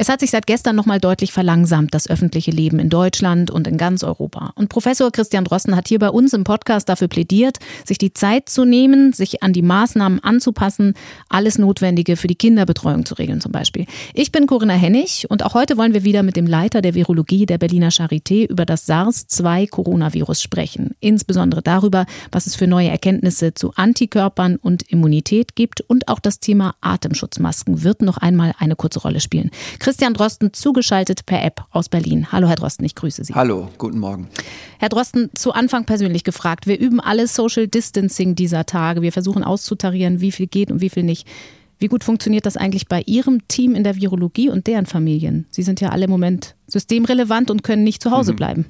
Es hat sich seit gestern nochmal deutlich verlangsamt, das öffentliche Leben in Deutschland und in ganz Europa. Und Professor Christian Drosten hat hier bei uns im Podcast dafür plädiert, sich die Zeit zu nehmen, sich an die Maßnahmen anzupassen, alles Notwendige für die Kinderbetreuung zu regeln zum Beispiel. Ich bin Corinna Hennig und auch heute wollen wir wieder mit dem Leiter der Virologie der Berliner Charité über das SARS-2-Coronavirus sprechen. Insbesondere darüber, was es für neue Erkenntnisse zu Antikörpern und Immunität gibt und auch das Thema Atemschutzmasken wird noch einmal eine kurze Rolle spielen. Christian Drosten zugeschaltet per App aus Berlin. Hallo, Herr Drosten, ich grüße Sie. Hallo, guten Morgen. Herr Drosten, zu Anfang persönlich gefragt. Wir üben alle Social Distancing dieser Tage. Wir versuchen auszutarieren, wie viel geht und wie viel nicht. Wie gut funktioniert das eigentlich bei Ihrem Team in der Virologie und deren Familien? Sie sind ja alle im Moment systemrelevant und können nicht zu Hause mhm. bleiben.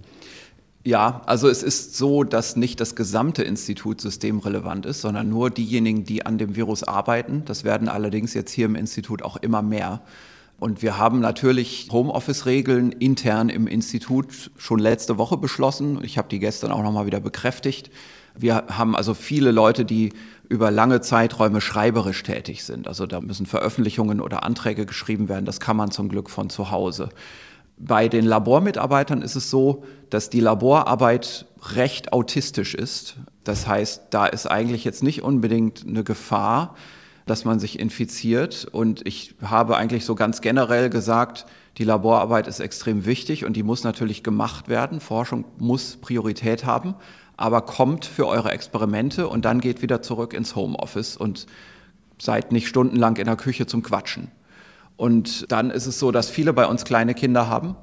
Ja, also es ist so, dass nicht das gesamte Institut systemrelevant ist, sondern nur diejenigen, die an dem Virus arbeiten. Das werden allerdings jetzt hier im Institut auch immer mehr. Und wir haben natürlich Homeoffice-Regeln intern im Institut schon letzte Woche beschlossen. Ich habe die gestern auch nochmal wieder bekräftigt. Wir haben also viele Leute, die über lange Zeiträume schreiberisch tätig sind. Also da müssen Veröffentlichungen oder Anträge geschrieben werden. Das kann man zum Glück von zu Hause. Bei den Labormitarbeitern ist es so, dass die Laborarbeit recht autistisch ist. Das heißt, da ist eigentlich jetzt nicht unbedingt eine Gefahr, dass man sich infiziert. Und ich habe eigentlich so ganz generell gesagt, die Laborarbeit ist extrem wichtig und die muss natürlich gemacht werden. Forschung muss Priorität haben, aber kommt für eure Experimente und dann geht wieder zurück ins Homeoffice und seid nicht stundenlang in der Küche zum Quatschen. Und dann ist es so, dass viele bei uns kleine Kinder haben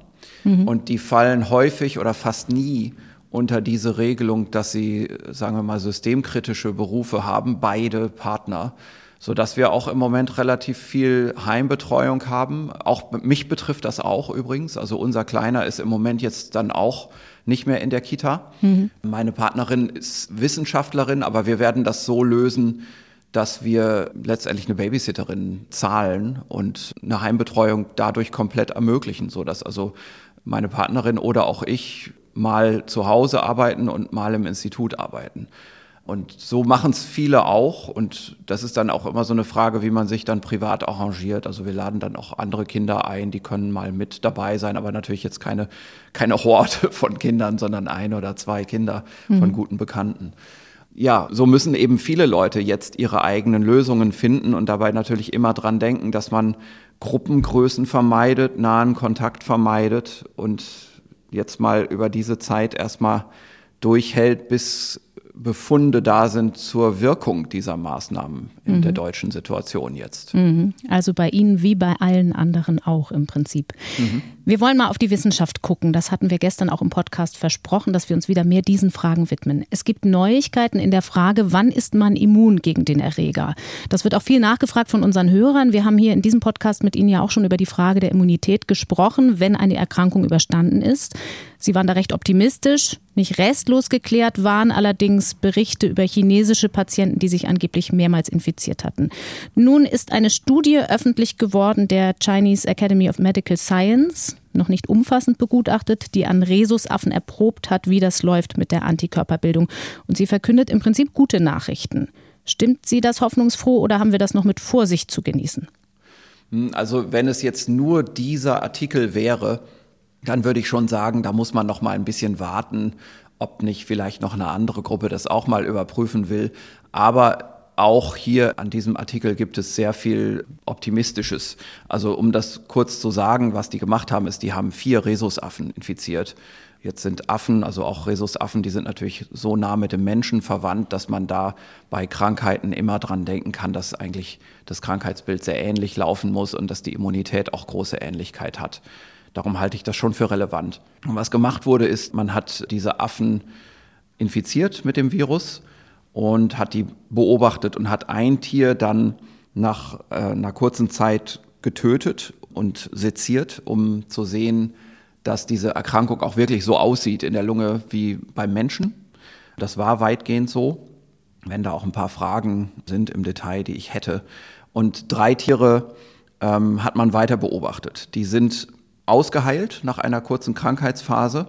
mhm. und die fallen häufig oder fast nie unter diese Regelung, dass sie, sagen wir mal, systemkritische Berufe haben, beide Partner so dass wir auch im Moment relativ viel Heimbetreuung haben. Auch mich betrifft das auch übrigens. Also unser Kleiner ist im Moment jetzt dann auch nicht mehr in der Kita. Mhm. Meine Partnerin ist Wissenschaftlerin, aber wir werden das so lösen, dass wir letztendlich eine Babysitterin zahlen und eine Heimbetreuung dadurch komplett ermöglichen, so dass also meine Partnerin oder auch ich mal zu Hause arbeiten und mal im Institut arbeiten. Und so machen es viele auch. Und das ist dann auch immer so eine Frage, wie man sich dann privat arrangiert. Also wir laden dann auch andere Kinder ein, die können mal mit dabei sein, aber natürlich jetzt keine, keine Horde von Kindern, sondern ein oder zwei Kinder mhm. von guten Bekannten. Ja, so müssen eben viele Leute jetzt ihre eigenen Lösungen finden und dabei natürlich immer dran denken, dass man Gruppengrößen vermeidet, nahen Kontakt vermeidet und jetzt mal über diese Zeit erstmal durchhält, bis Befunde da sind zur Wirkung dieser Maßnahmen in mhm. der deutschen Situation jetzt. Mhm. Also bei Ihnen wie bei allen anderen auch im Prinzip. Mhm. Wir wollen mal auf die Wissenschaft gucken. Das hatten wir gestern auch im Podcast versprochen, dass wir uns wieder mehr diesen Fragen widmen. Es gibt Neuigkeiten in der Frage, wann ist man immun gegen den Erreger? Das wird auch viel nachgefragt von unseren Hörern. Wir haben hier in diesem Podcast mit Ihnen ja auch schon über die Frage der Immunität gesprochen, wenn eine Erkrankung überstanden ist. Sie waren da recht optimistisch. Nicht restlos geklärt waren allerdings Berichte über chinesische Patienten, die sich angeblich mehrmals infiziert hatten. Nun ist eine Studie öffentlich geworden der Chinese Academy of Medical Science noch nicht umfassend begutachtet, die an Rhesusaffen erprobt hat, wie das läuft mit der Antikörperbildung. Und sie verkündet im Prinzip gute Nachrichten. Stimmt sie das hoffnungsfroh oder haben wir das noch mit Vorsicht zu genießen? Hm, also wenn es jetzt nur dieser Artikel wäre, dann würde ich schon sagen, da muss man noch mal ein bisschen warten, ob nicht vielleicht noch eine andere Gruppe das auch mal überprüfen will. Aber auch hier an diesem Artikel gibt es sehr viel Optimistisches. Also um das kurz zu sagen, was die gemacht haben, ist, die haben vier Rhesusaffen infiziert. Jetzt sind Affen, also auch Rhesusaffen, die sind natürlich so nah mit dem Menschen verwandt, dass man da bei Krankheiten immer dran denken kann, dass eigentlich das Krankheitsbild sehr ähnlich laufen muss und dass die Immunität auch große Ähnlichkeit hat. Darum halte ich das schon für relevant. Und was gemacht wurde, ist, man hat diese Affen infiziert mit dem Virus und hat die beobachtet und hat ein Tier dann nach äh, einer kurzen Zeit getötet und seziert, um zu sehen, dass diese Erkrankung auch wirklich so aussieht in der Lunge wie beim Menschen. Das war weitgehend so, wenn da auch ein paar Fragen sind im Detail, die ich hätte. Und drei Tiere ähm, hat man weiter beobachtet. Die sind ausgeheilt nach einer kurzen Krankheitsphase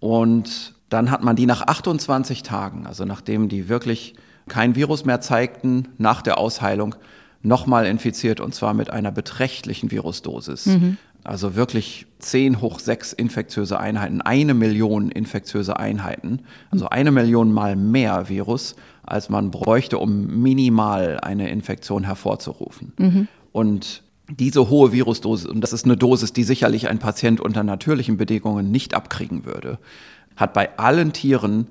und Dann hat man die nach 28 Tagen, also nachdem die wirklich kein Virus mehr zeigten, nach der Ausheilung nochmal infiziert und zwar mit einer beträchtlichen Virusdosis. Mhm. Also wirklich 10 hoch 6 infektiöse Einheiten, eine Million infektiöse Einheiten, also eine Million mal mehr Virus, als man bräuchte, um minimal eine Infektion hervorzurufen. Mhm. Und diese hohe Virusdosis, und das ist eine Dosis, die sicherlich ein Patient unter natürlichen Bedingungen nicht abkriegen würde, hat bei allen Tieren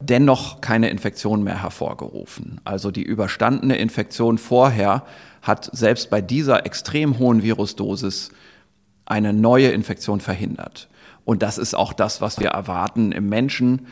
dennoch keine Infektion mehr hervorgerufen. Also die überstandene Infektion vorher hat selbst bei dieser extrem hohen Virusdosis eine neue Infektion verhindert. Und das ist auch das, was wir erwarten im Menschen,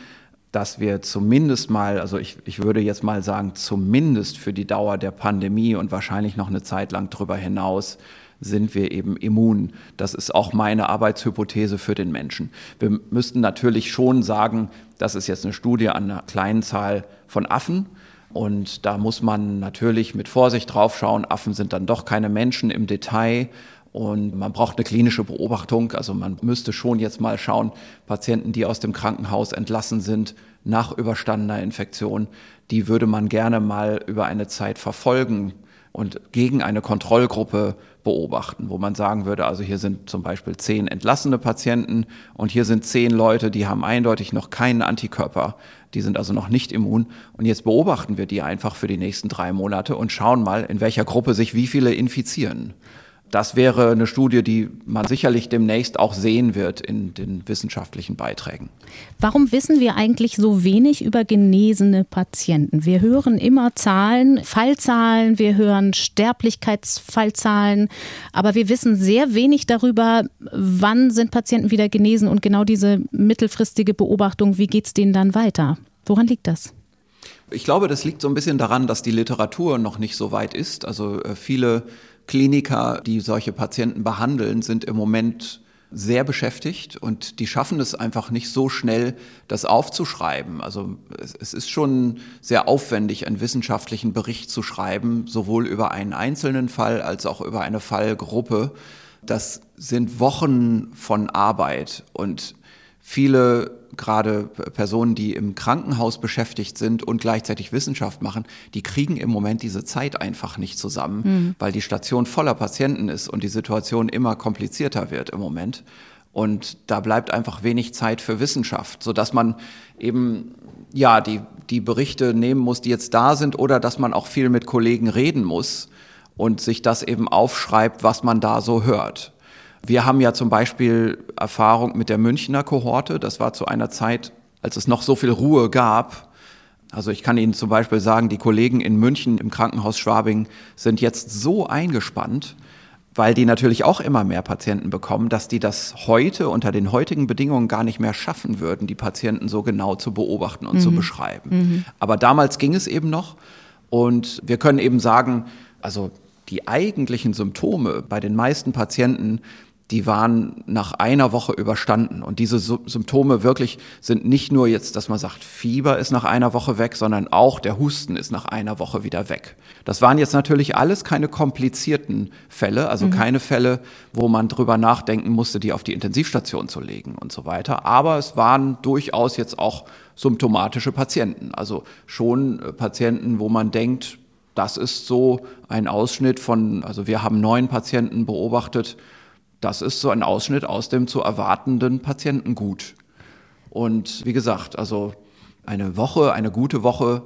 dass wir zumindest mal, also ich, ich würde jetzt mal sagen, zumindest für die Dauer der Pandemie und wahrscheinlich noch eine Zeit lang darüber hinaus, sind wir eben immun. Das ist auch meine Arbeitshypothese für den Menschen. Wir müssten natürlich schon sagen, das ist jetzt eine Studie an einer kleinen Zahl von Affen. Und da muss man natürlich mit Vorsicht drauf schauen. Affen sind dann doch keine Menschen im Detail. Und man braucht eine klinische Beobachtung. Also man müsste schon jetzt mal schauen, Patienten, die aus dem Krankenhaus entlassen sind nach überstandener Infektion, die würde man gerne mal über eine Zeit verfolgen und gegen eine Kontrollgruppe beobachten, wo man sagen würde, also hier sind zum Beispiel zehn entlassene Patienten und hier sind zehn Leute, die haben eindeutig noch keinen Antikörper, die sind also noch nicht immun. Und jetzt beobachten wir die einfach für die nächsten drei Monate und schauen mal, in welcher Gruppe sich wie viele infizieren das wäre eine Studie, die man sicherlich demnächst auch sehen wird in den wissenschaftlichen Beiträgen. Warum wissen wir eigentlich so wenig über genesene Patienten? Wir hören immer Zahlen, Fallzahlen, wir hören Sterblichkeitsfallzahlen, aber wir wissen sehr wenig darüber, wann sind Patienten wieder genesen und genau diese mittelfristige Beobachtung, wie geht es denen dann weiter? Woran liegt das? Ich glaube, das liegt so ein bisschen daran, dass die Literatur noch nicht so weit ist. Also äh, viele Kliniker, die solche Patienten behandeln, sind im Moment sehr beschäftigt und die schaffen es einfach nicht so schnell, das aufzuschreiben. Also es ist schon sehr aufwendig, einen wissenschaftlichen Bericht zu schreiben, sowohl über einen einzelnen Fall als auch über eine Fallgruppe. Das sind Wochen von Arbeit und viele gerade Personen, die im Krankenhaus beschäftigt sind und gleichzeitig Wissenschaft machen, die kriegen im Moment diese Zeit einfach nicht zusammen, mhm. weil die Station voller Patienten ist und die Situation immer komplizierter wird im Moment. Und da bleibt einfach wenig Zeit für Wissenschaft, so dass man eben ja die die Berichte nehmen muss, die jetzt da sind, oder dass man auch viel mit Kollegen reden muss und sich das eben aufschreibt, was man da so hört. Wir haben ja zum Beispiel Erfahrung mit der Münchner Kohorte. Das war zu einer Zeit, als es noch so viel Ruhe gab. Also ich kann Ihnen zum Beispiel sagen, die Kollegen in München im Krankenhaus Schwabing sind jetzt so eingespannt, weil die natürlich auch immer mehr Patienten bekommen, dass die das heute unter den heutigen Bedingungen gar nicht mehr schaffen würden, die Patienten so genau zu beobachten und mhm. zu beschreiben. Mhm. Aber damals ging es eben noch und wir können eben sagen, also die eigentlichen Symptome bei den meisten Patienten, die waren nach einer Woche überstanden. Und diese Symptome wirklich sind nicht nur jetzt, dass man sagt, Fieber ist nach einer Woche weg, sondern auch der Husten ist nach einer Woche wieder weg. Das waren jetzt natürlich alles keine komplizierten Fälle, also mhm. keine Fälle, wo man drüber nachdenken musste, die auf die Intensivstation zu legen und so weiter. Aber es waren durchaus jetzt auch symptomatische Patienten. Also schon äh, Patienten, wo man denkt, das ist so ein Ausschnitt von, also wir haben neun Patienten beobachtet, das ist so ein Ausschnitt aus dem zu erwartenden Patientengut. Und wie gesagt, also eine Woche, eine gute Woche,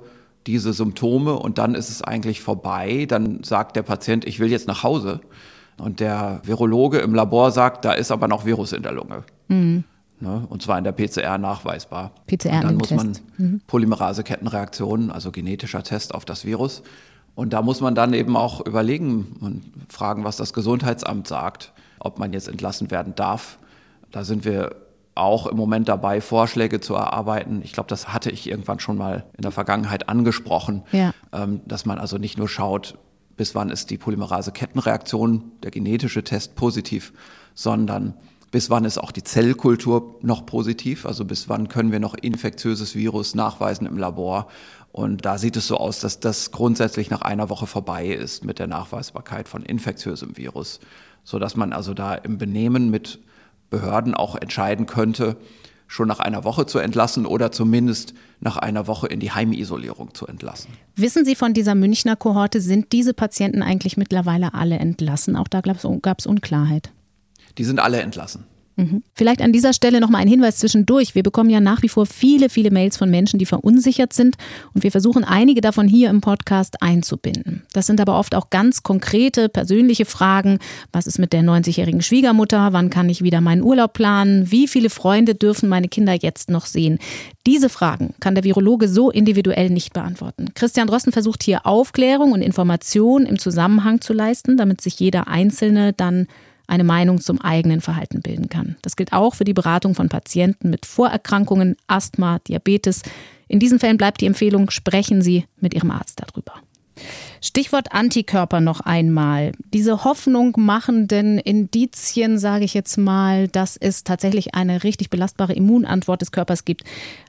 diese Symptome und dann ist es eigentlich vorbei. Dann sagt der Patient, ich will jetzt nach Hause. Und der Virologe im Labor sagt, da ist aber noch Virus in der Lunge. Mhm. Ne? Und zwar in der PCR nachweisbar. PCR und dann muss man mhm. Polymerase-Kettenreaktionen, also genetischer Test auf das Virus. Und da muss man dann eben auch überlegen und fragen, was das Gesundheitsamt sagt ob man jetzt entlassen werden darf. Da sind wir auch im Moment dabei, Vorschläge zu erarbeiten. Ich glaube, das hatte ich irgendwann schon mal in der Vergangenheit angesprochen, ja. ähm, dass man also nicht nur schaut, bis wann ist die Polymerase-Kettenreaktion, der genetische Test positiv, sondern bis wann ist auch die Zellkultur noch positiv, also bis wann können wir noch infektiöses Virus nachweisen im Labor. Und da sieht es so aus, dass das grundsätzlich nach einer Woche vorbei ist mit der Nachweisbarkeit von infektiösem Virus so dass man also da im Benehmen mit Behörden auch entscheiden könnte, schon nach einer Woche zu entlassen oder zumindest nach einer Woche in die Heimisolierung zu entlassen. Wissen Sie von dieser Münchner Kohorte, sind diese Patienten eigentlich mittlerweile alle entlassen? Auch da gab es Unklarheit. Die sind alle entlassen. Mhm. Vielleicht an dieser Stelle nochmal ein Hinweis zwischendurch. Wir bekommen ja nach wie vor viele, viele Mails von Menschen, die verunsichert sind und wir versuchen einige davon hier im Podcast einzubinden. Das sind aber oft auch ganz konkrete, persönliche Fragen. Was ist mit der 90-jährigen Schwiegermutter? Wann kann ich wieder meinen Urlaub planen? Wie viele Freunde dürfen meine Kinder jetzt noch sehen? Diese Fragen kann der Virologe so individuell nicht beantworten. Christian Drosten versucht hier Aufklärung und Information im Zusammenhang zu leisten, damit sich jeder Einzelne dann eine Meinung zum eigenen Verhalten bilden kann. Das gilt auch für die Beratung von Patienten mit Vorerkrankungen, Asthma, Diabetes. In diesen Fällen bleibt die Empfehlung, sprechen Sie mit Ihrem Arzt darüber. Stichwort Antikörper noch einmal. Diese Hoffnung machenden Indizien, sage ich jetzt mal, dass es tatsächlich eine richtig belastbare Immunantwort des Körpers gibt.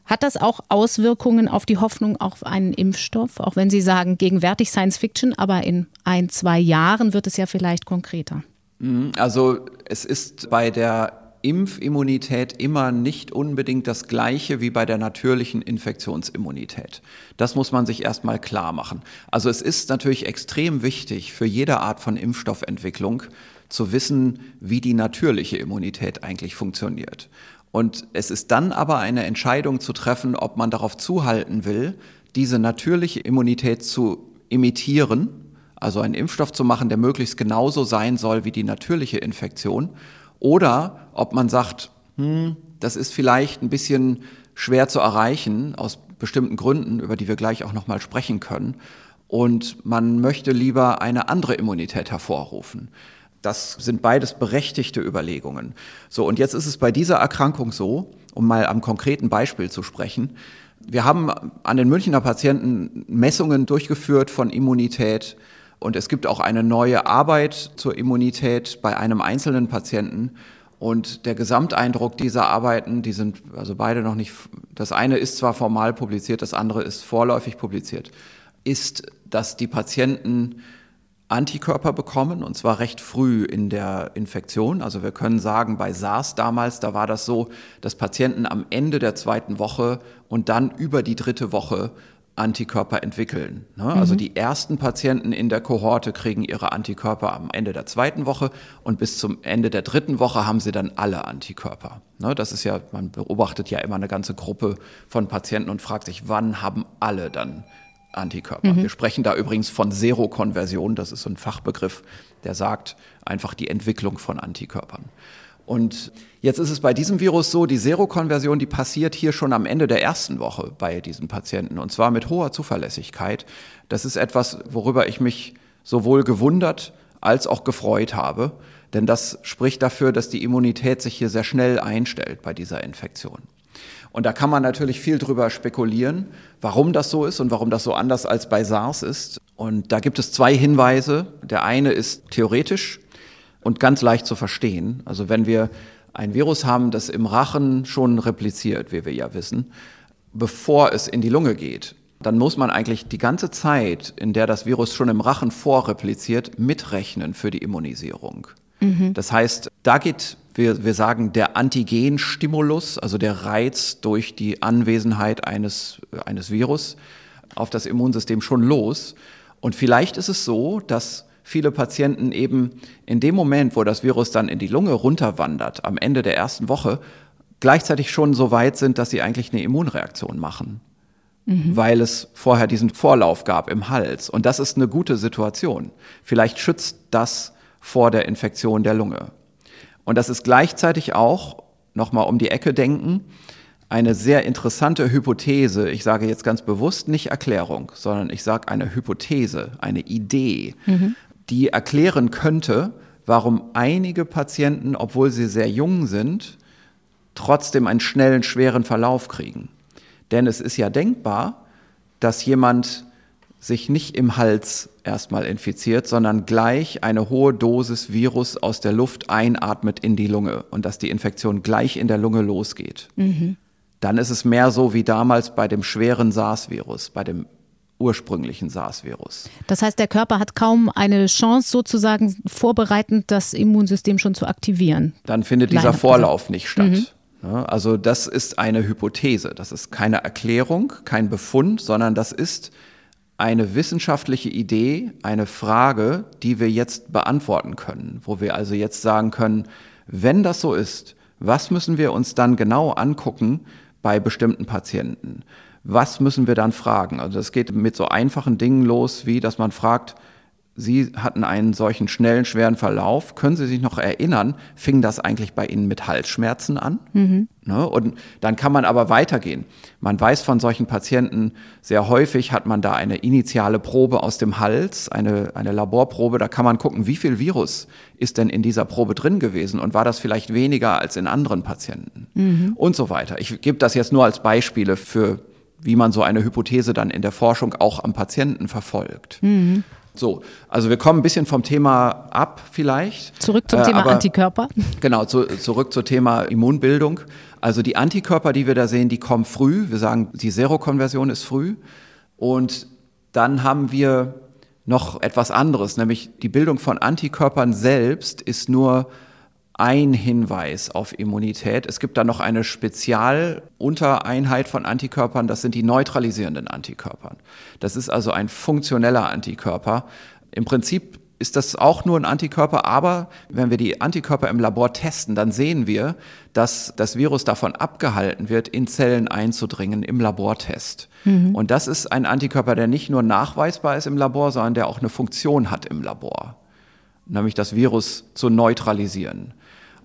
Hat das auch Auswirkungen auf die Hoffnung auf einen Impfstoff? Auch wenn Sie sagen, gegenwärtig Science Fiction, aber in ein, zwei Jahren wird es ja vielleicht konkreter. Mhm, also es ist bei der Impfimmunität immer nicht unbedingt das gleiche wie bei der natürlichen Infektionsimmunität. Das muss man sich erstmal klar machen. Also es ist natürlich extrem wichtig für jede Art von Impfstoffentwicklung zu wissen, wie die natürliche Immunität eigentlich funktioniert. Und es ist dann aber eine Entscheidung zu treffen, ob man darauf zuhalten will, diese natürliche Immunität zu imitieren also einen Impfstoff zu machen, der möglichst genauso sein soll wie die natürliche Infektion, oder ob man sagt, hm, das ist vielleicht ein bisschen schwer zu erreichen aus bestimmten Gründen, über die wir gleich auch noch mal sprechen können, und man möchte lieber eine andere Immunität hervorrufen. Das sind beides berechtigte Überlegungen. So, und jetzt ist es bei dieser Erkrankung so, um mal am konkreten Beispiel zu sprechen, wir haben an den Münchner Patienten Messungen durchgeführt von Immunität und es gibt auch eine neue Arbeit zur Immunität bei einem einzelnen Patienten. Und der Gesamteindruck dieser Arbeiten, die sind also beide noch nicht, das eine ist zwar formal publiziert, das andere ist vorläufig publiziert, ist, dass die Patienten Antikörper bekommen, und zwar recht früh in der Infektion. Also wir können sagen, bei SARS damals, da war das so, dass Patienten am Ende der zweiten Woche und dann über die dritte Woche Antikörper entwickeln. Ne? Also mhm. Also die ersten Patienten in der Kohorte kriegen ihre Antikörper am Ende der zweiten Woche und bis zum Ende der dritten Woche haben sie dann alle Antikörper. Ne? Das ist ja, man beobachtet ja immer eine ganze Gruppe von Patienten und fragt sich, wann haben alle dann Antikörper? Mhm. Wir sprechen da übrigens von Serokonversion, das ist so ein Fachbegriff, der sagt einfach die Entwicklung von Antikörpern. Und jetzt ist es bei diesem Virus so, die Serokonversion, die passiert hier schon am Ende der ersten Woche bei diesen Patienten und zwar mit hoher Zuverlässigkeit. Das ist etwas, worüber ich mich sowohl gewundert als auch gefreut habe, denn das spricht dafür, dass die Immunität sich hier sehr schnell einstellt bei dieser Infektion. Und da kann man natürlich viel drüber spekulieren, warum das so ist und warum das so anders als bei SARS ist. Und da gibt es zwei Hinweise. Der eine ist theoretisch, und ganz leicht zu verstehen. Also wenn wir ein Virus haben, das im Rachen schon repliziert, wie wir ja wissen, bevor es in die Lunge geht, dann muss man eigentlich die ganze Zeit, in der das Virus schon im Rachen vorrepliziert, mitrechnen für die Immunisierung. Mhm. Das heißt, da geht, wir, wir sagen, der Antigenstimulus, also der Reiz durch die Anwesenheit eines, eines Virus auf das Immunsystem schon los. Und vielleicht ist es so, dass viele Patienten eben in dem Moment, wo das Virus dann in die Lunge runterwandert, am Ende der ersten Woche, gleichzeitig schon so weit sind, dass sie eigentlich eine Immunreaktion machen. Mhm. Weil es vorher diesen Vorlauf gab im Hals. Und das ist eine gute Situation. Vielleicht schützt das vor der Infektion der Lunge. Und das ist gleichzeitig auch, nochmal um die Ecke denken, eine sehr interessante Hypothese. Ich sage jetzt ganz bewusst nicht Erklärung, sondern ich sage eine Hypothese, eine Idee, mhm die erklären könnte, warum einige Patienten, obwohl sie sehr jung sind, trotzdem einen schnellen, schweren Verlauf kriegen. Denn es ist ja denkbar, dass jemand sich nicht im Hals erstmal infiziert, sondern gleich eine hohe Dosis Virus aus der Luft einatmet in die Lunge und dass die Infektion gleich in der Lunge losgeht. Mhm. Dann ist es mehr so wie damals bei dem schweren SARS-Virus, bei dem ursprünglichen SARS-Virus. Das heißt, der Körper hat kaum eine Chance, sozusagen vorbereitend das Immunsystem schon zu aktivieren. Dann findet dieser Vorlauf nicht statt. Mhm. Also das ist eine Hypothese, das ist keine Erklärung, kein Befund, sondern das ist eine wissenschaftliche Idee, eine Frage, die wir jetzt beantworten können, wo wir also jetzt sagen können, wenn das so ist, was müssen wir uns dann genau angucken bei bestimmten Patienten? Was müssen wir dann fragen? Also das geht mit so einfachen Dingen los, wie dass man fragt, Sie hatten einen solchen schnellen, schweren Verlauf. Können Sie sich noch erinnern, fing das eigentlich bei Ihnen mit Halsschmerzen an? Mhm. Ne? Und dann kann man aber weitergehen. Man weiß von solchen Patienten, sehr häufig hat man da eine initiale Probe aus dem Hals, eine, eine Laborprobe. Da kann man gucken, wie viel Virus ist denn in dieser Probe drin gewesen und war das vielleicht weniger als in anderen Patienten? Mhm. Und so weiter. Ich gebe das jetzt nur als Beispiele für wie man so eine Hypothese dann in der Forschung auch am Patienten verfolgt. Mhm. So, also wir kommen ein bisschen vom Thema ab vielleicht. Zurück zum äh, Thema aber, Antikörper. Genau, zu, zurück zum Thema Immunbildung. Also die Antikörper, die wir da sehen, die kommen früh. Wir sagen, die Serokonversion ist früh. Und dann haben wir noch etwas anderes, nämlich die Bildung von Antikörpern selbst ist nur ein Hinweis auf Immunität. Es gibt da noch eine Spezialuntereinheit von Antikörpern, das sind die neutralisierenden Antikörpern. Das ist also ein funktioneller Antikörper. Im Prinzip ist das auch nur ein Antikörper, aber wenn wir die Antikörper im Labor testen, dann sehen wir, dass das Virus davon abgehalten wird, in Zellen einzudringen im Labortest. Mhm. Und das ist ein Antikörper, der nicht nur nachweisbar ist im Labor, sondern der auch eine Funktion hat im Labor, nämlich das Virus zu neutralisieren.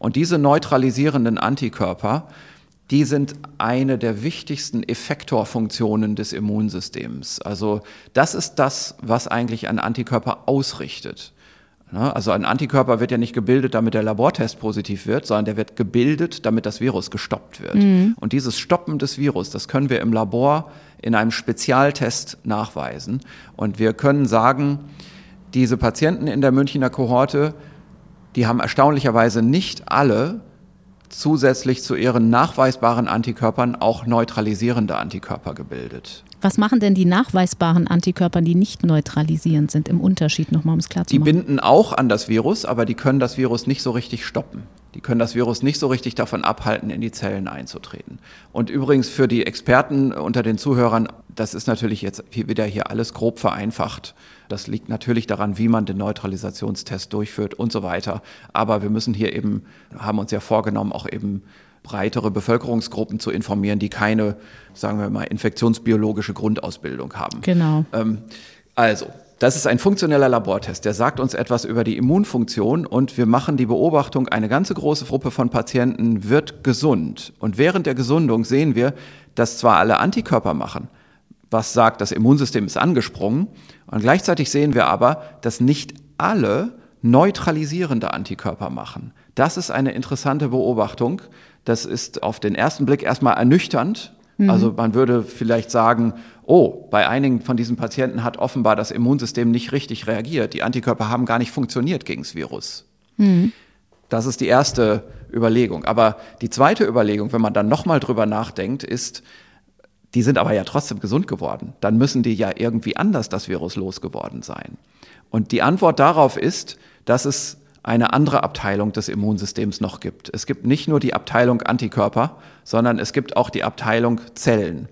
Und diese neutralisierenden Antikörper, die sind eine der wichtigsten Effektorfunktionen des Immunsystems. Also das ist das, was eigentlich ein Antikörper ausrichtet. Also ein Antikörper wird ja nicht gebildet, damit der Labortest positiv wird, sondern der wird gebildet, damit das Virus gestoppt wird. Mhm. Und dieses Stoppen des Virus, das können wir im Labor in einem Spezialtest nachweisen. Und wir können sagen, diese Patienten in der Münchner Kohorte, die haben erstaunlicherweise nicht alle zusätzlich zu ihren nachweisbaren Antikörpern auch neutralisierende Antikörper gebildet. Was machen denn die nachweisbaren Antikörper, die nicht neutralisierend sind, im Unterschied nochmal, um es klar zu machen? Die binden auch an das Virus, aber die können das Virus nicht so richtig stoppen. Die können das Virus nicht so richtig davon abhalten, in die Zellen einzutreten. Und übrigens für die Experten unter den Zuhörern, das ist natürlich jetzt wieder hier alles grob vereinfacht. Das liegt natürlich daran, wie man den Neutralisationstest durchführt und so weiter. Aber wir müssen hier eben, haben uns ja vorgenommen, auch eben breitere Bevölkerungsgruppen zu informieren, die keine, sagen wir mal, infektionsbiologische Grundausbildung haben. Genau. Ähm, also, das ist ein funktioneller Labortest, der sagt uns etwas über die Immunfunktion und wir machen die Beobachtung, eine ganze große Gruppe von Patienten wird gesund. Und während der Gesundung sehen wir, dass zwar alle Antikörper machen, was sagt, das Immunsystem ist angesprungen, und gleichzeitig sehen wir aber, dass nicht alle neutralisierende Antikörper machen. Das ist eine interessante Beobachtung. Das ist auf den ersten Blick erstmal ernüchternd, Mhm. Also man würde vielleicht sagen, oh, bei einigen von diesen Patienten hat offenbar das Immunsystem nicht richtig reagiert. Die Antikörper haben gar nicht funktioniert gegen das Virus. Mhm. Das ist die erste Überlegung. Aber die zweite Überlegung, wenn man dann nochmal drüber nachdenkt, ist, die sind aber ja trotzdem gesund geworden. Dann müssen die ja irgendwie anders das Virus losgeworden sein. Und die Antwort darauf ist, dass es eine andere Abteilung des Immunsystems noch gibt. Es gibt nicht nur die Abteilung Antikörper, sondern es gibt auch die Abteilung Zellen.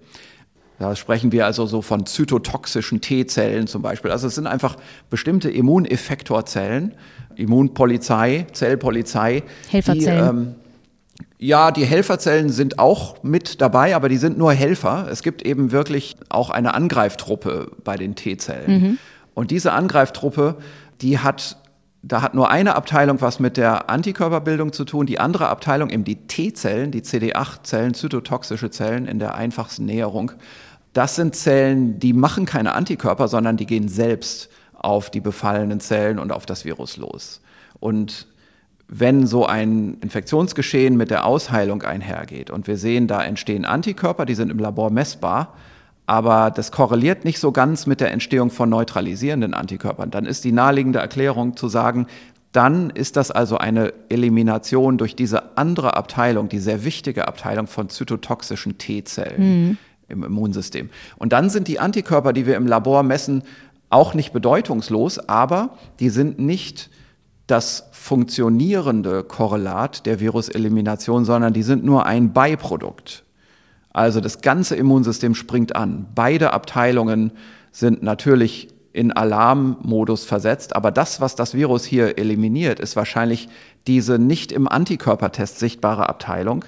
Da sprechen wir also so von zytotoxischen T-Zellen zum Beispiel. Also es sind einfach bestimmte Immuneffektorzellen, Immunpolizei, Zellpolizei. Helferzellen. Die, ähm, ja, die Helferzellen sind auch mit dabei, aber die sind nur Helfer. Es gibt eben wirklich auch eine Angreiftruppe bei den T-Zellen. Mhm. Und diese Angreiftruppe, die hat da hat nur eine Abteilung was mit der Antikörperbildung zu tun, die andere Abteilung eben die T-Zellen, die CD8-Zellen, zytotoxische Zellen in der einfachsten Näherung. Das sind Zellen, die machen keine Antikörper, sondern die gehen selbst auf die befallenen Zellen und auf das Virus los. Und wenn so ein Infektionsgeschehen mit der Ausheilung einhergeht und wir sehen, da entstehen Antikörper, die sind im Labor messbar, aber das korreliert nicht so ganz mit der Entstehung von neutralisierenden Antikörpern. Dann ist die naheliegende Erklärung zu sagen, dann ist das also eine Elimination durch diese andere Abteilung, die sehr wichtige Abteilung von zytotoxischen T-Zellen mhm. im Immunsystem. Und dann sind die Antikörper, die wir im Labor messen, auch nicht bedeutungslos, aber die sind nicht das funktionierende Korrelat der Viruselimination, sondern die sind nur ein Beiprodukt. Also das ganze Immunsystem springt an. Beide Abteilungen sind natürlich in Alarmmodus versetzt, aber das, was das Virus hier eliminiert, ist wahrscheinlich diese nicht im Antikörpertest sichtbare Abteilung,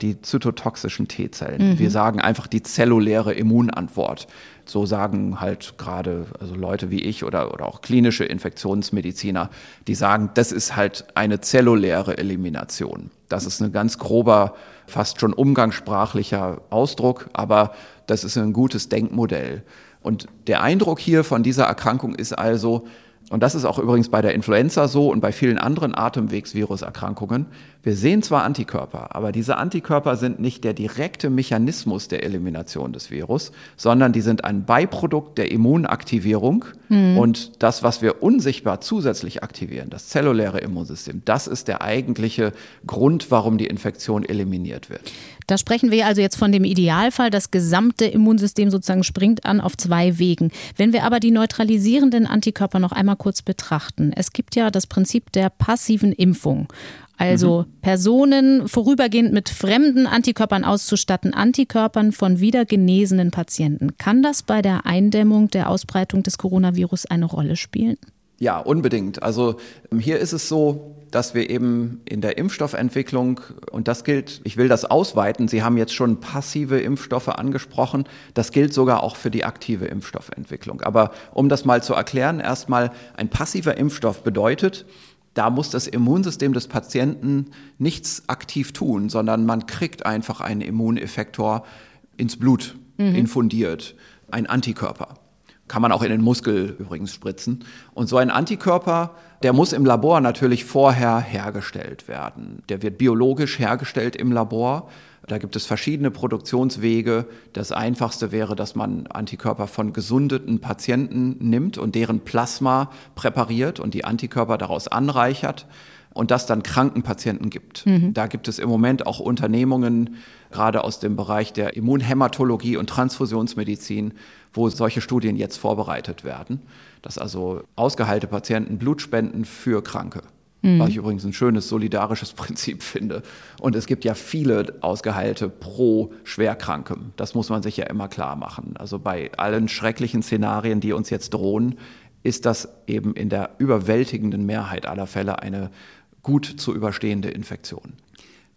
die zytotoxischen T-Zellen. Mhm. Wir sagen einfach die zelluläre Immunantwort. So sagen halt gerade also Leute wie ich oder, oder auch klinische Infektionsmediziner, die sagen, das ist halt eine zelluläre Elimination. Das ist ein ganz grober, fast schon umgangssprachlicher Ausdruck, aber das ist ein gutes Denkmodell. Und der Eindruck hier von dieser Erkrankung ist also, und das ist auch übrigens bei der Influenza so und bei vielen anderen Atemwegsviruserkrankungen. Wir sehen zwar Antikörper, aber diese Antikörper sind nicht der direkte Mechanismus der Elimination des Virus, sondern die sind ein Beiprodukt der Immunaktivierung. Mhm. Und das, was wir unsichtbar zusätzlich aktivieren, das zelluläre Immunsystem, das ist der eigentliche Grund, warum die Infektion eliminiert wird. Da sprechen wir also jetzt von dem Idealfall. Das gesamte Immunsystem sozusagen springt an auf zwei Wegen. Wenn wir aber die neutralisierenden Antikörper noch einmal kurz betrachten. Es gibt ja das Prinzip der passiven Impfung. Also mhm. Personen vorübergehend mit fremden Antikörpern auszustatten, Antikörpern von wieder genesenen Patienten. Kann das bei der Eindämmung der Ausbreitung des Coronavirus eine Rolle spielen? Ja, unbedingt. Also ähm, hier ist es so, dass wir eben in der Impfstoffentwicklung, und das gilt, ich will das ausweiten, Sie haben jetzt schon passive Impfstoffe angesprochen, das gilt sogar auch für die aktive Impfstoffentwicklung. Aber um das mal zu erklären, erstmal ein passiver Impfstoff bedeutet, da muss das Immunsystem des Patienten nichts aktiv tun, sondern man kriegt einfach einen Immuneffektor ins Blut mhm. infundiert, ein Antikörper. Kann man auch in den Muskel übrigens spritzen. Und so ein Antikörper, der muss im Labor natürlich vorher hergestellt werden. Der wird biologisch hergestellt im Labor. Da gibt es verschiedene Produktionswege. Das einfachste wäre, dass man Antikörper von gesundeten Patienten nimmt und deren Plasma präpariert und die Antikörper daraus anreichert und das dann kranken Patienten gibt. Mhm. Da gibt es im Moment auch Unternehmungen, gerade aus dem Bereich der Immunhämatologie und Transfusionsmedizin, wo solche Studien jetzt vorbereitet werden, dass also ausgeheilte Patienten Blut spenden für Kranke. Mhm. Was ich übrigens ein schönes solidarisches Prinzip finde. Und es gibt ja viele Ausgeheilte pro Schwerkrankem. Das muss man sich ja immer klar machen. Also bei allen schrecklichen Szenarien, die uns jetzt drohen, ist das eben in der überwältigenden Mehrheit aller Fälle eine gut zu überstehende Infektion.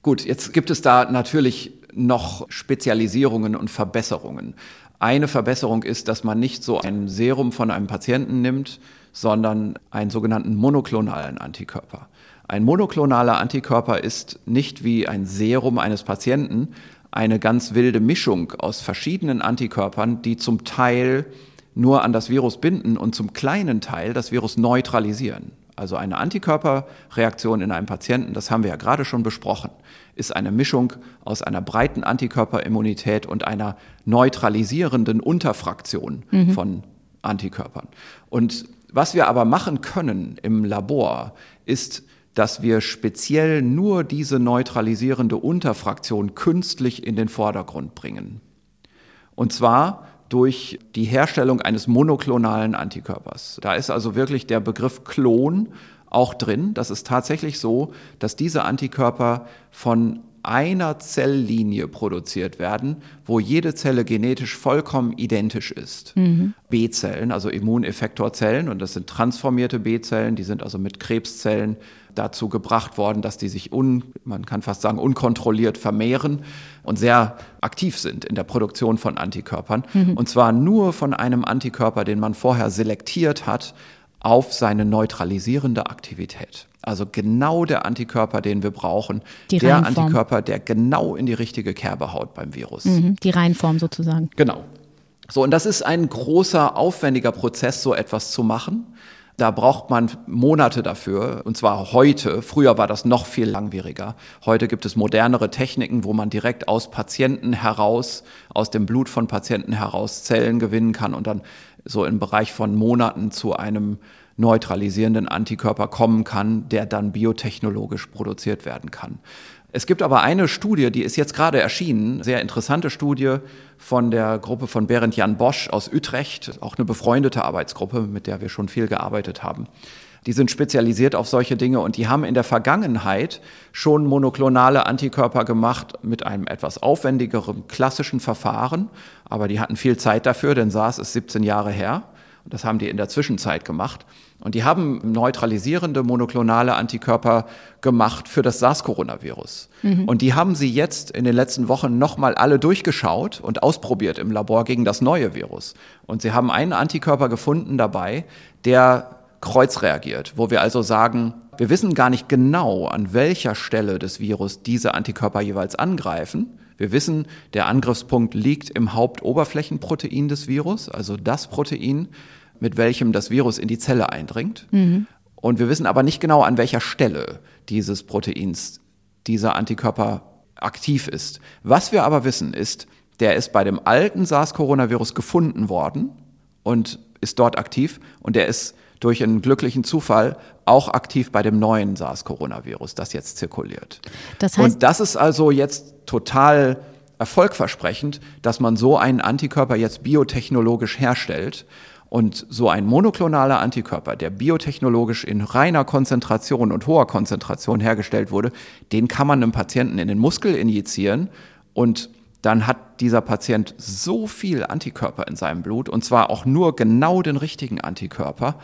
Gut, jetzt gibt es da natürlich noch Spezialisierungen und Verbesserungen. Eine Verbesserung ist, dass man nicht so ein Serum von einem Patienten nimmt, sondern einen sogenannten monoklonalen Antikörper. Ein monoklonaler Antikörper ist nicht wie ein Serum eines Patienten eine ganz wilde Mischung aus verschiedenen Antikörpern, die zum Teil nur an das Virus binden und zum kleinen Teil das Virus neutralisieren. Also eine Antikörperreaktion in einem Patienten, das haben wir ja gerade schon besprochen, ist eine Mischung aus einer breiten Antikörperimmunität und einer neutralisierenden Unterfraktion mhm. von Antikörpern. Und was wir aber machen können im Labor, ist, dass wir speziell nur diese neutralisierende Unterfraktion künstlich in den Vordergrund bringen. Und zwar durch die Herstellung eines monoklonalen Antikörpers. Da ist also wirklich der Begriff Klon auch drin. Das ist tatsächlich so, dass diese Antikörper von einer Zelllinie produziert werden, wo jede Zelle genetisch vollkommen identisch ist. Mhm. B-Zellen, also Immuneffektorzellen, und das sind transformierte B-Zellen, die sind also mit Krebszellen dazu gebracht worden, dass die sich un, man kann fast sagen, unkontrolliert vermehren und sehr aktiv sind in der Produktion von Antikörpern. Mhm. Und zwar nur von einem Antikörper, den man vorher selektiert hat auf seine neutralisierende Aktivität. Also genau der Antikörper, den wir brauchen. Die der Reihenform. Antikörper, der genau in die richtige Kerbe haut beim Virus. Mhm, die Reihenform sozusagen. Genau. So, und das ist ein großer, aufwendiger Prozess, so etwas zu machen. Da braucht man Monate dafür, und zwar heute. Früher war das noch viel langwieriger. Heute gibt es modernere Techniken, wo man direkt aus Patienten heraus, aus dem Blut von Patienten heraus Zellen gewinnen kann und dann so im Bereich von Monaten zu einem neutralisierenden Antikörper kommen kann, der dann biotechnologisch produziert werden kann. Es gibt aber eine Studie, die ist jetzt gerade erschienen, sehr interessante Studie von der Gruppe von Berend Jan Bosch aus Utrecht, auch eine befreundete Arbeitsgruppe, mit der wir schon viel gearbeitet haben. Die sind spezialisiert auf solche Dinge und die haben in der Vergangenheit schon monoklonale Antikörper gemacht mit einem etwas aufwendigeren klassischen Verfahren. Aber die hatten viel Zeit dafür, denn SARS ist 17 Jahre her. Und das haben die in der Zwischenzeit gemacht. Und die haben neutralisierende monoklonale Antikörper gemacht für das SARS-Coronavirus. Mhm. Und die haben sie jetzt in den letzten Wochen nochmal alle durchgeschaut und ausprobiert im Labor gegen das neue Virus. Und sie haben einen Antikörper gefunden dabei, der kreuzreagiert, wo wir also sagen, wir wissen gar nicht genau, an welcher Stelle des Virus diese Antikörper jeweils angreifen. Wir wissen, der Angriffspunkt liegt im Hauptoberflächenprotein des Virus, also das Protein, mit welchem das Virus in die Zelle eindringt. Mhm. Und wir wissen aber nicht genau, an welcher Stelle dieses Proteins dieser Antikörper aktiv ist. Was wir aber wissen ist, der ist bei dem alten SARS-Coronavirus gefunden worden und ist dort aktiv und der ist durch einen glücklichen Zufall auch aktiv bei dem neuen SARS-Coronavirus, das jetzt zirkuliert. Das heißt, und das ist also jetzt total erfolgversprechend, dass man so einen Antikörper jetzt biotechnologisch herstellt und so ein monoklonaler Antikörper, der biotechnologisch in reiner Konzentration und hoher Konzentration hergestellt wurde, den kann man einem Patienten in den Muskel injizieren und dann hat dieser Patient so viel Antikörper in seinem Blut und zwar auch nur genau den richtigen Antikörper,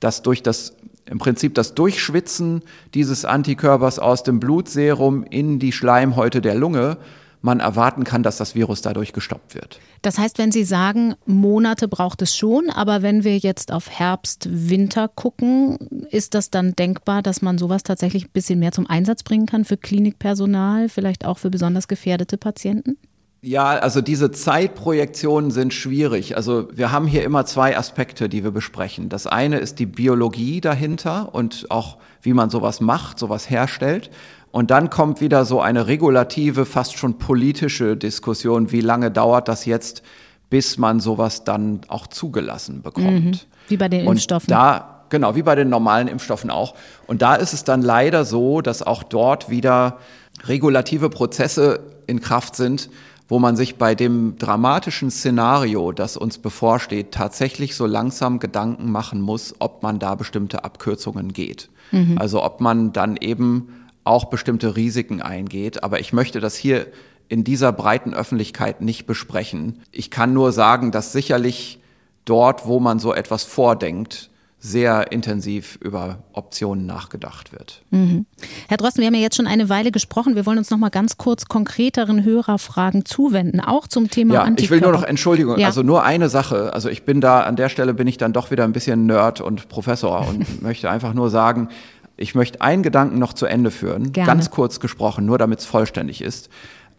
dass durch das im Prinzip das Durchschwitzen dieses Antikörpers aus dem Blutserum in die Schleimhäute der Lunge man erwarten kann, dass das Virus dadurch gestoppt wird. Das heißt, wenn Sie sagen, Monate braucht es schon, aber wenn wir jetzt auf Herbst, Winter gucken, ist das dann denkbar, dass man sowas tatsächlich ein bisschen mehr zum Einsatz bringen kann für Klinikpersonal, vielleicht auch für besonders gefährdete Patienten? Ja, also diese Zeitprojektionen sind schwierig. Also wir haben hier immer zwei Aspekte, die wir besprechen. Das eine ist die Biologie dahinter und auch wie man sowas macht, sowas herstellt. Und dann kommt wieder so eine regulative, fast schon politische Diskussion, wie lange dauert das jetzt, bis man sowas dann auch zugelassen bekommt. Mhm. Wie bei den Und Impfstoffen. Da, genau, wie bei den normalen Impfstoffen auch. Und da ist es dann leider so, dass auch dort wieder regulative Prozesse in Kraft sind, wo man sich bei dem dramatischen Szenario, das uns bevorsteht, tatsächlich so langsam Gedanken machen muss, ob man da bestimmte Abkürzungen geht. Mhm. Also ob man dann eben auch bestimmte Risiken eingeht. Aber ich möchte das hier in dieser breiten Öffentlichkeit nicht besprechen. Ich kann nur sagen, dass sicherlich dort, wo man so etwas vordenkt, sehr intensiv über Optionen nachgedacht wird. Mhm. Herr Drosten, wir haben ja jetzt schon eine Weile gesprochen. Wir wollen uns noch mal ganz kurz konkreteren Hörerfragen zuwenden, auch zum Thema ja, Antikörper. Ich will nur noch Entschuldigung, ja. also nur eine Sache. Also ich bin da an der Stelle bin ich dann doch wieder ein bisschen Nerd und Professor und möchte einfach nur sagen, ich möchte einen Gedanken noch zu Ende führen, Gerne. ganz kurz gesprochen, nur damit es vollständig ist.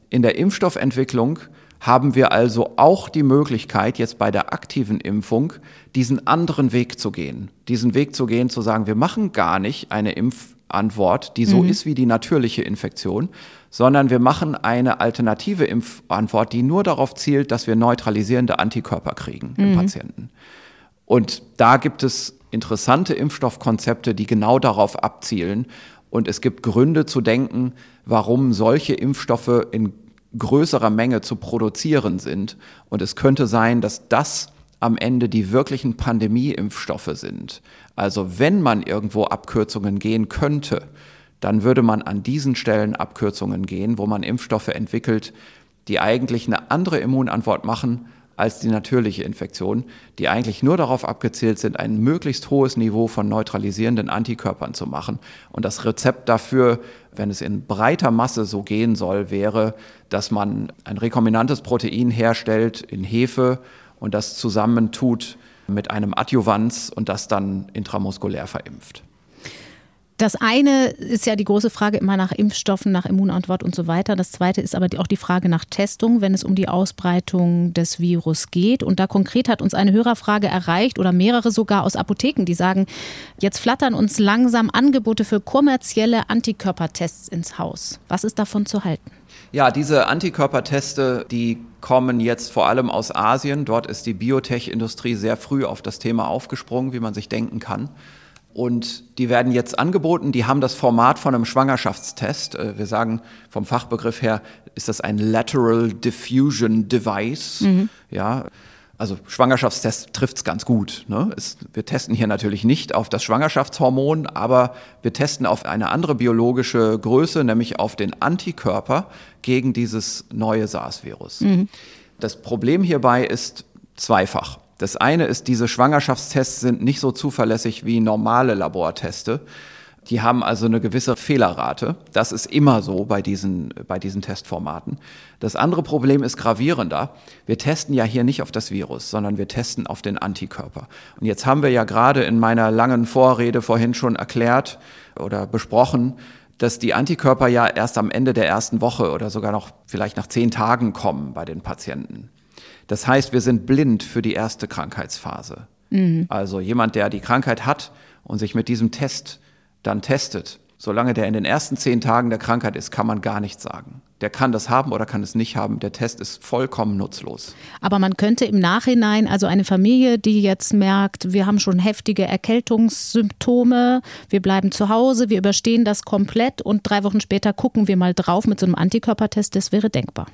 In der Impfstoffentwicklung haben wir also auch die Möglichkeit, jetzt bei der aktiven Impfung diesen anderen Weg zu gehen. Diesen Weg zu gehen, zu sagen, wir machen gar nicht eine Impfantwort, die so mhm. ist wie die natürliche Infektion, sondern wir machen eine alternative Impfantwort, die nur darauf zielt, dass wir neutralisierende Antikörper kriegen mhm. im Patienten. Und da gibt es interessante Impfstoffkonzepte, die genau darauf abzielen. Und es gibt Gründe zu denken, warum solche Impfstoffe in größerer Menge zu produzieren sind. Und es könnte sein, dass das am Ende die wirklichen Pandemie-Impfstoffe sind. Also wenn man irgendwo Abkürzungen gehen könnte, dann würde man an diesen Stellen Abkürzungen gehen, wo man Impfstoffe entwickelt, die eigentlich eine andere Immunantwort machen, als die natürliche Infektion, die eigentlich nur darauf abgezielt sind, ein möglichst hohes Niveau von neutralisierenden Antikörpern zu machen. Und das Rezept dafür, wenn es in breiter Masse so gehen soll, wäre, dass man ein rekombinantes Protein herstellt in Hefe und das zusammentut mit einem Adjuvanz und das dann intramuskulär verimpft. Das eine ist ja die große Frage immer nach Impfstoffen, nach Immunantwort und so weiter. Das zweite ist aber auch die Frage nach Testung, wenn es um die Ausbreitung des Virus geht. Und da konkret hat uns eine Hörerfrage erreicht oder mehrere sogar aus Apotheken, die sagen, jetzt flattern uns langsam Angebote für kommerzielle Antikörpertests ins Haus. Was ist davon zu halten? Ja, diese Antikörperteste, die kommen jetzt vor allem aus Asien. Dort ist die Biotech-Industrie sehr früh auf das Thema aufgesprungen, wie man sich denken kann. Und die werden jetzt angeboten, die haben das Format von einem Schwangerschaftstest. Äh, wir sagen vom Fachbegriff her, ist das ein Lateral Diffusion Device. Mhm. Ja. Also Schwangerschaftstest trifft es ganz gut. Ne? Es, wir testen hier natürlich nicht auf das Schwangerschaftshormon, aber wir testen auf eine andere biologische Größe, nämlich auf den Antikörper gegen dieses neue SARS-Virus. Mhm. Das Problem hierbei ist zweifach. Das eine ist, diese Schwangerschaftstests sind nicht so zuverlässig wie normale Laborteste. Die haben also eine gewisse Fehlerrate. Das ist immer so bei diesen, bei diesen Testformaten. Das andere Problem ist gravierender. Wir testen ja hier nicht auf das Virus, sondern wir testen auf den Antikörper. Und jetzt haben wir ja gerade in meiner langen Vorrede vorhin schon erklärt oder besprochen, dass die Antikörper ja erst am Ende der ersten Woche oder sogar noch vielleicht nach zehn Tagen kommen bei den Patienten. Das heißt, wir sind blind für die erste Krankheitsphase. Mhm. Also jemand, der die Krankheit hat und sich mit diesem Test dann testet, solange der in den ersten zehn Tagen der Krankheit ist, kann man gar nichts sagen. Der kann das haben oder kann es nicht haben. Der Test ist vollkommen nutzlos. Aber man könnte im Nachhinein, also eine Familie, die jetzt merkt, wir haben schon heftige Erkältungssymptome, wir bleiben zu Hause, wir überstehen das komplett und drei Wochen später gucken wir mal drauf mit so einem Antikörpertest, das wäre denkbar.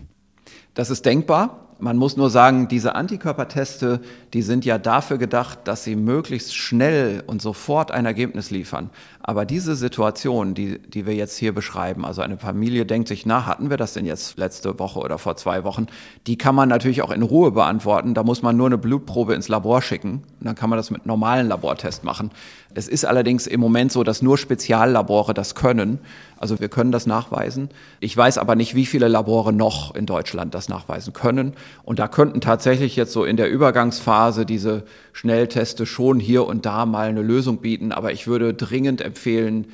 Das ist denkbar. Man muss nur sagen, diese Antikörperteste, die sind ja dafür gedacht, dass sie möglichst schnell und sofort ein Ergebnis liefern. Aber diese Situation, die, die wir jetzt hier beschreiben, also eine Familie denkt sich, na, hatten wir das denn jetzt letzte Woche oder vor zwei Wochen? Die kann man natürlich auch in Ruhe beantworten. Da muss man nur eine Blutprobe ins Labor schicken. Und dann kann man das mit normalen Labortests machen. Es ist allerdings im Moment so, dass nur Speziallabore das können. Also wir können das nachweisen. Ich weiß aber nicht, wie viele Labore noch in Deutschland das nachweisen können. Und da könnten tatsächlich jetzt so in der Übergangsphase diese Schnellteste schon hier und da mal eine Lösung bieten. Aber ich würde dringend empfehlen,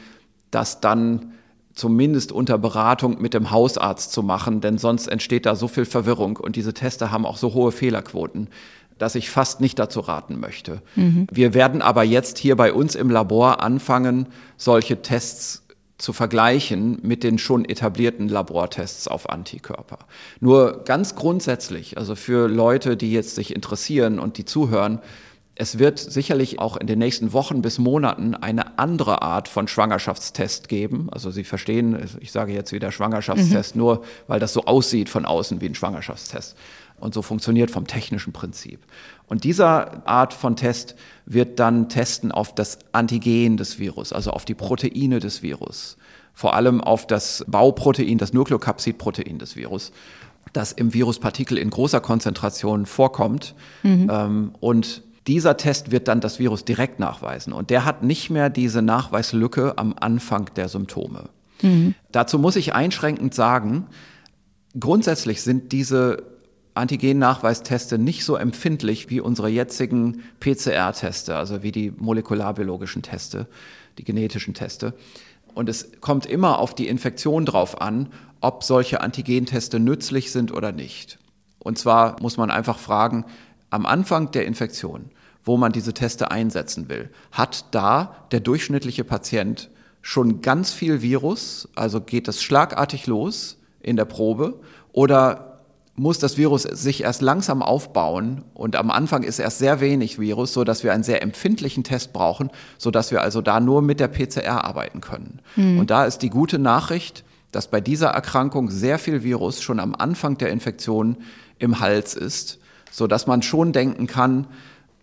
das dann zumindest unter Beratung mit dem Hausarzt zu machen, denn sonst entsteht da so viel Verwirrung und diese Teste haben auch so hohe Fehlerquoten, dass ich fast nicht dazu raten möchte. Mhm. Wir werden aber jetzt hier bei uns im Labor anfangen, solche Tests zu vergleichen mit den schon etablierten Labortests auf Antikörper. Nur ganz grundsätzlich, also für Leute, die jetzt sich interessieren und die zuhören, es wird sicherlich auch in den nächsten Wochen bis Monaten eine andere Art von Schwangerschaftstest geben. Also Sie verstehen, ich sage jetzt wieder Schwangerschaftstest, mhm. nur weil das so aussieht von außen wie ein Schwangerschaftstest und so funktioniert vom technischen Prinzip. Und dieser Art von Test wird dann testen auf das Antigen des Virus, also auf die Proteine des Virus. Vor allem auf das Bauprotein, das Nukleokapsidprotein des Virus, das im Viruspartikel in großer Konzentration vorkommt. Mhm. Ähm, und dieser Test wird dann das Virus direkt nachweisen und der hat nicht mehr diese Nachweislücke am Anfang der Symptome. Mhm. Dazu muss ich einschränkend sagen, grundsätzlich sind diese Antigennachweisteste nicht so empfindlich wie unsere jetzigen PCR-Teste, also wie die molekularbiologischen Teste, die genetischen Teste. Und es kommt immer auf die Infektion drauf an, ob solche Antigenteste nützlich sind oder nicht. Und zwar muss man einfach fragen, am Anfang der Infektion, wo man diese Teste einsetzen will, hat da der durchschnittliche Patient schon ganz viel Virus, also geht es schlagartig los in der Probe oder muss das Virus sich erst langsam aufbauen und am Anfang ist erst sehr wenig Virus, so dass wir einen sehr empfindlichen Test brauchen, so dass wir also da nur mit der PCR arbeiten können. Mhm. Und da ist die gute Nachricht, dass bei dieser Erkrankung sehr viel Virus schon am Anfang der Infektion im Hals ist so dass man schon denken kann,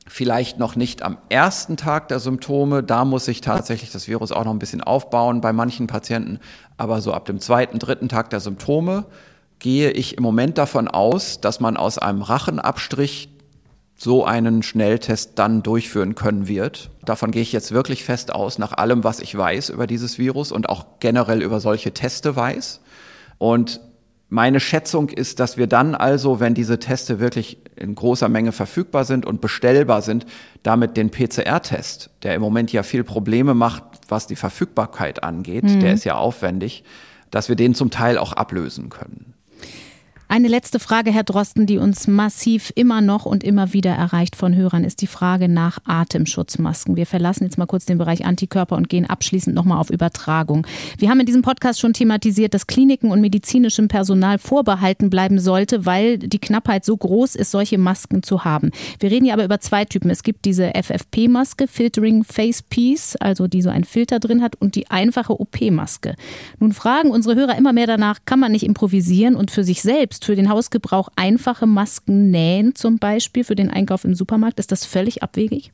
vielleicht noch nicht am ersten Tag der Symptome, da muss sich tatsächlich das Virus auch noch ein bisschen aufbauen bei manchen Patienten, aber so ab dem zweiten, dritten Tag der Symptome gehe ich im Moment davon aus, dass man aus einem Rachenabstrich so einen Schnelltest dann durchführen können wird. Davon gehe ich jetzt wirklich fest aus, nach allem, was ich weiß über dieses Virus und auch generell über solche Teste weiß. Und meine Schätzung ist, dass wir dann also, wenn diese Teste wirklich in großer Menge verfügbar sind und bestellbar sind, damit den PCR-Test, der im Moment ja viel Probleme macht, was die Verfügbarkeit angeht, mhm. der ist ja aufwendig, dass wir den zum Teil auch ablösen können. Eine letzte Frage, Herr Drosten, die uns massiv immer noch und immer wieder erreicht von Hörern, ist die Frage nach Atemschutzmasken. Wir verlassen jetzt mal kurz den Bereich Antikörper und gehen abschließend nochmal auf Übertragung. Wir haben in diesem Podcast schon thematisiert, dass Kliniken und medizinischem Personal vorbehalten bleiben sollte, weil die Knappheit so groß ist, solche Masken zu haben. Wir reden hier aber über zwei Typen. Es gibt diese FFP-Maske, Filtering Face Piece, also die so einen Filter drin hat, und die einfache OP-Maske. Nun fragen unsere Hörer immer mehr danach, kann man nicht improvisieren und für sich selbst selbst für den Hausgebrauch einfache Masken nähen, zum Beispiel für den Einkauf im Supermarkt. Ist das völlig abwegig?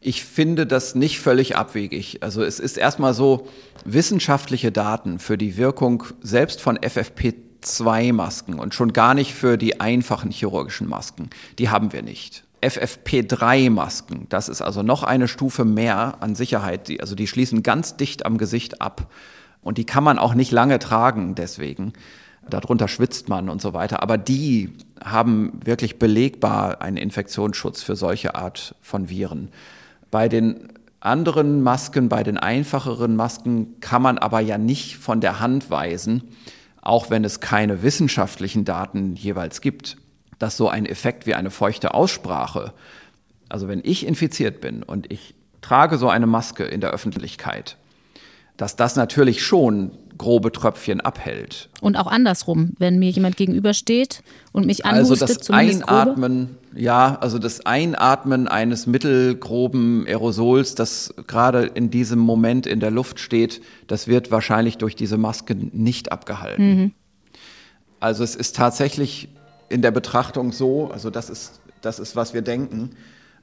Ich finde das nicht völlig abwegig. Also es ist erstmal so, wissenschaftliche Daten für die Wirkung selbst von FFP2-Masken und schon gar nicht für die einfachen chirurgischen Masken, die haben wir nicht. FFP3-Masken, das ist also noch eine Stufe mehr an Sicherheit. Die, also die schließen ganz dicht am Gesicht ab. Und die kann man auch nicht lange tragen deswegen. Darunter schwitzt man und so weiter. Aber die haben wirklich belegbar einen Infektionsschutz für solche Art von Viren. Bei den anderen Masken, bei den einfacheren Masken kann man aber ja nicht von der Hand weisen, auch wenn es keine wissenschaftlichen Daten jeweils gibt, dass so ein Effekt wie eine feuchte Aussprache, also wenn ich infiziert bin und ich trage so eine Maske in der Öffentlichkeit, dass das natürlich schon grobe Tröpfchen abhält. Und auch andersrum, wenn mir jemand gegenübersteht und mich also anhustet, also das Einatmen, grobe? ja, also das Einatmen eines mittelgroben Aerosols, das gerade in diesem Moment in der Luft steht, das wird wahrscheinlich durch diese Maske nicht abgehalten. Mhm. Also es ist tatsächlich in der Betrachtung so, also das ist, das ist, was wir denken,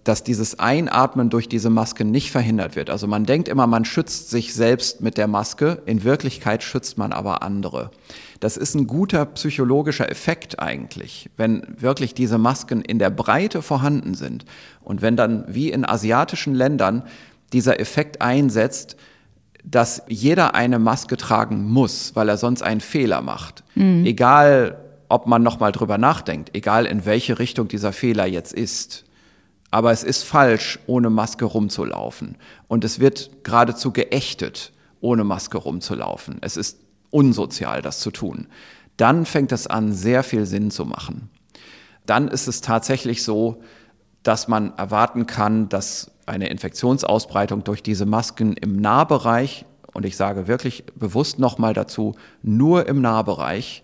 dass dieses Einatmen durch diese Maske nicht verhindert wird. Also man denkt immer, man schützt sich selbst mit der Maske, in Wirklichkeit schützt man aber andere. Das ist ein guter psychologischer Effekt eigentlich, wenn wirklich diese Masken in der Breite vorhanden sind und wenn dann wie in asiatischen Ländern dieser Effekt einsetzt, dass jeder eine Maske tragen muss, weil er sonst einen Fehler macht. Mhm. Egal, ob man nochmal drüber nachdenkt, egal in welche Richtung dieser Fehler jetzt ist. Aber es ist falsch, ohne Maske rumzulaufen. Und es wird geradezu geächtet, ohne Maske rumzulaufen. Es ist unsozial, das zu tun. Dann fängt es an, sehr viel Sinn zu machen. Dann ist es tatsächlich so, dass man erwarten kann, dass eine Infektionsausbreitung durch diese Masken im Nahbereich, und ich sage wirklich bewusst nochmal dazu, nur im Nahbereich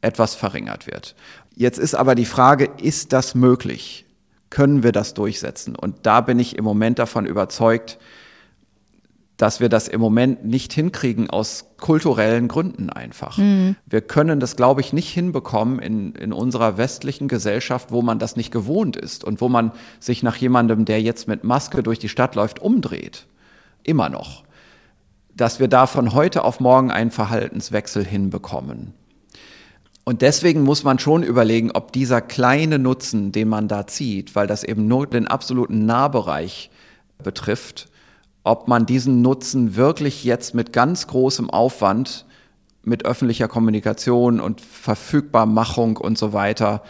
etwas verringert wird. Jetzt ist aber die Frage, ist das möglich? Können wir das durchsetzen. Und da bin ich im Moment davon überzeugt, dass wir das im Moment nicht hinkriegen aus kulturellen Gründen einfach. Mhm. Wir können das, glaube ich, nicht hinbekommen in, in unserer westlichen Gesellschaft, wo man das nicht gewohnt ist und wo man sich nach jemandem, der jetzt mit Maske durch die Stadt läuft, umdreht. Immer noch. Dass wir da von heute auf morgen einen Verhaltenswechsel hinbekommen. Und deswegen muss man schon überlegen, ob dieser kleine Nutzen, den man da zieht, weil das eben nur den absoluten Nahbereich betrifft, ob man diesen Nutzen wirklich jetzt mit ganz großem Aufwand, mit öffentlicher Kommunikation und Verfügbarmachung und so weiter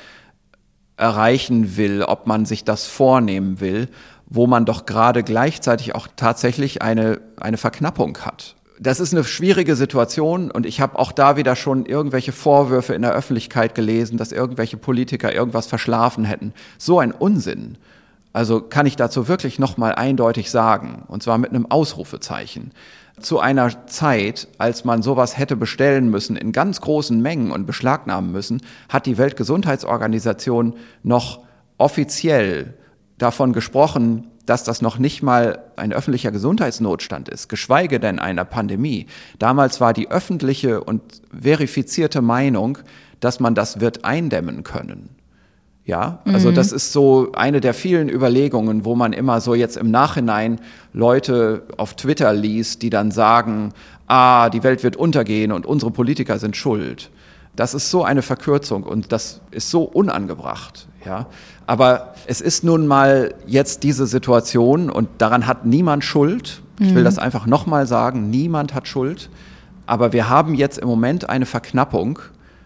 erreichen will, ob man sich das vornehmen will, wo man doch gerade gleichzeitig auch tatsächlich eine, eine Verknappung hat das ist eine schwierige Situation und ich habe auch da wieder schon irgendwelche Vorwürfe in der Öffentlichkeit gelesen, dass irgendwelche Politiker irgendwas verschlafen hätten. So ein Unsinn. Also kann ich dazu wirklich nochmal eindeutig sagen, und zwar mit einem Ausrufezeichen. Zu einer Zeit, als man sowas hätte bestellen müssen in ganz großen Mengen und beschlagnahmen müssen, hat die Weltgesundheitsorganisation noch offiziell davon gesprochen, dass das noch nicht mal ein öffentlicher Gesundheitsnotstand ist, geschweige denn einer Pandemie. Damals war die öffentliche und verifizierte Meinung, dass man das wird eindämmen können. Ja, also mhm. das ist so eine der vielen Überlegungen, wo man immer so jetzt im Nachhinein Leute auf Twitter liest, die dann sagen, ah, die Welt wird untergehen und unsere Politiker sind schuld. Das ist so eine Verkürzung und das ist so unangebracht. Ja, aber es ist nun mal jetzt diese Situation und daran hat niemand Schuld. Ich will mhm. das einfach nochmal sagen, niemand hat Schuld. Aber wir haben jetzt im Moment eine Verknappung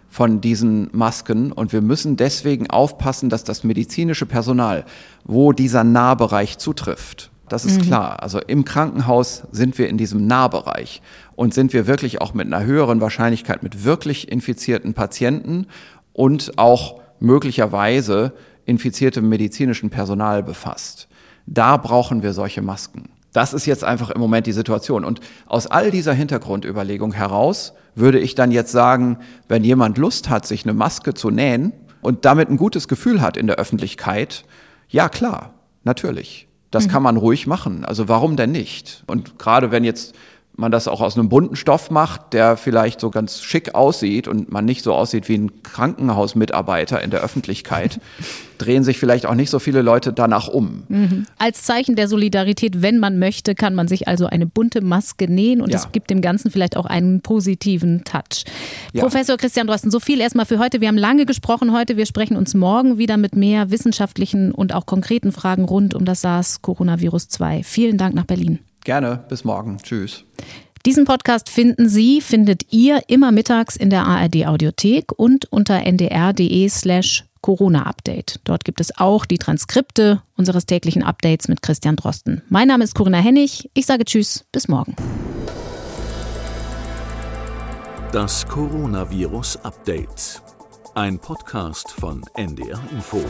von diesen Masken und wir müssen deswegen aufpassen, dass das medizinische Personal, wo dieser Nahbereich zutrifft, das ist mhm. klar. Also im Krankenhaus sind wir in diesem Nahbereich und sind wir wirklich auch mit einer höheren Wahrscheinlichkeit mit wirklich infizierten Patienten und auch möglicherweise infiziertem medizinischen Personal befasst. Da brauchen wir solche Masken. Das ist jetzt einfach im Moment die Situation. Und aus all dieser Hintergrundüberlegung heraus würde ich dann jetzt sagen, wenn jemand Lust hat, sich eine Maske zu nähen und damit ein gutes Gefühl hat in der Öffentlichkeit, ja klar, natürlich. Das mhm. kann man ruhig machen. Also warum denn nicht? Und gerade wenn jetzt man das auch aus einem bunten Stoff macht, der vielleicht so ganz schick aussieht und man nicht so aussieht wie ein Krankenhausmitarbeiter in der Öffentlichkeit, drehen sich vielleicht auch nicht so viele Leute danach um. Mhm. Als Zeichen der Solidarität, wenn man möchte, kann man sich also eine bunte Maske nähen und es gibt dem Ganzen vielleicht auch einen positiven Touch. Ja. Professor Christian Drosten, so viel erstmal für heute. Wir haben lange gesprochen heute. Wir sprechen uns morgen wieder mit mehr wissenschaftlichen und auch konkreten Fragen rund um das SARS-Coronavirus 2. Vielen Dank nach Berlin. Gerne, bis morgen. Tschüss. Diesen Podcast finden Sie, findet ihr immer mittags in der ARD Audiothek und unter ndr.de slash Corona-Update. Dort gibt es auch die Transkripte unseres täglichen Updates mit Christian Drosten. Mein Name ist Corinna Hennig. Ich sage Tschüss, bis morgen. Das Coronavirus Update. Ein Podcast von NDR Info.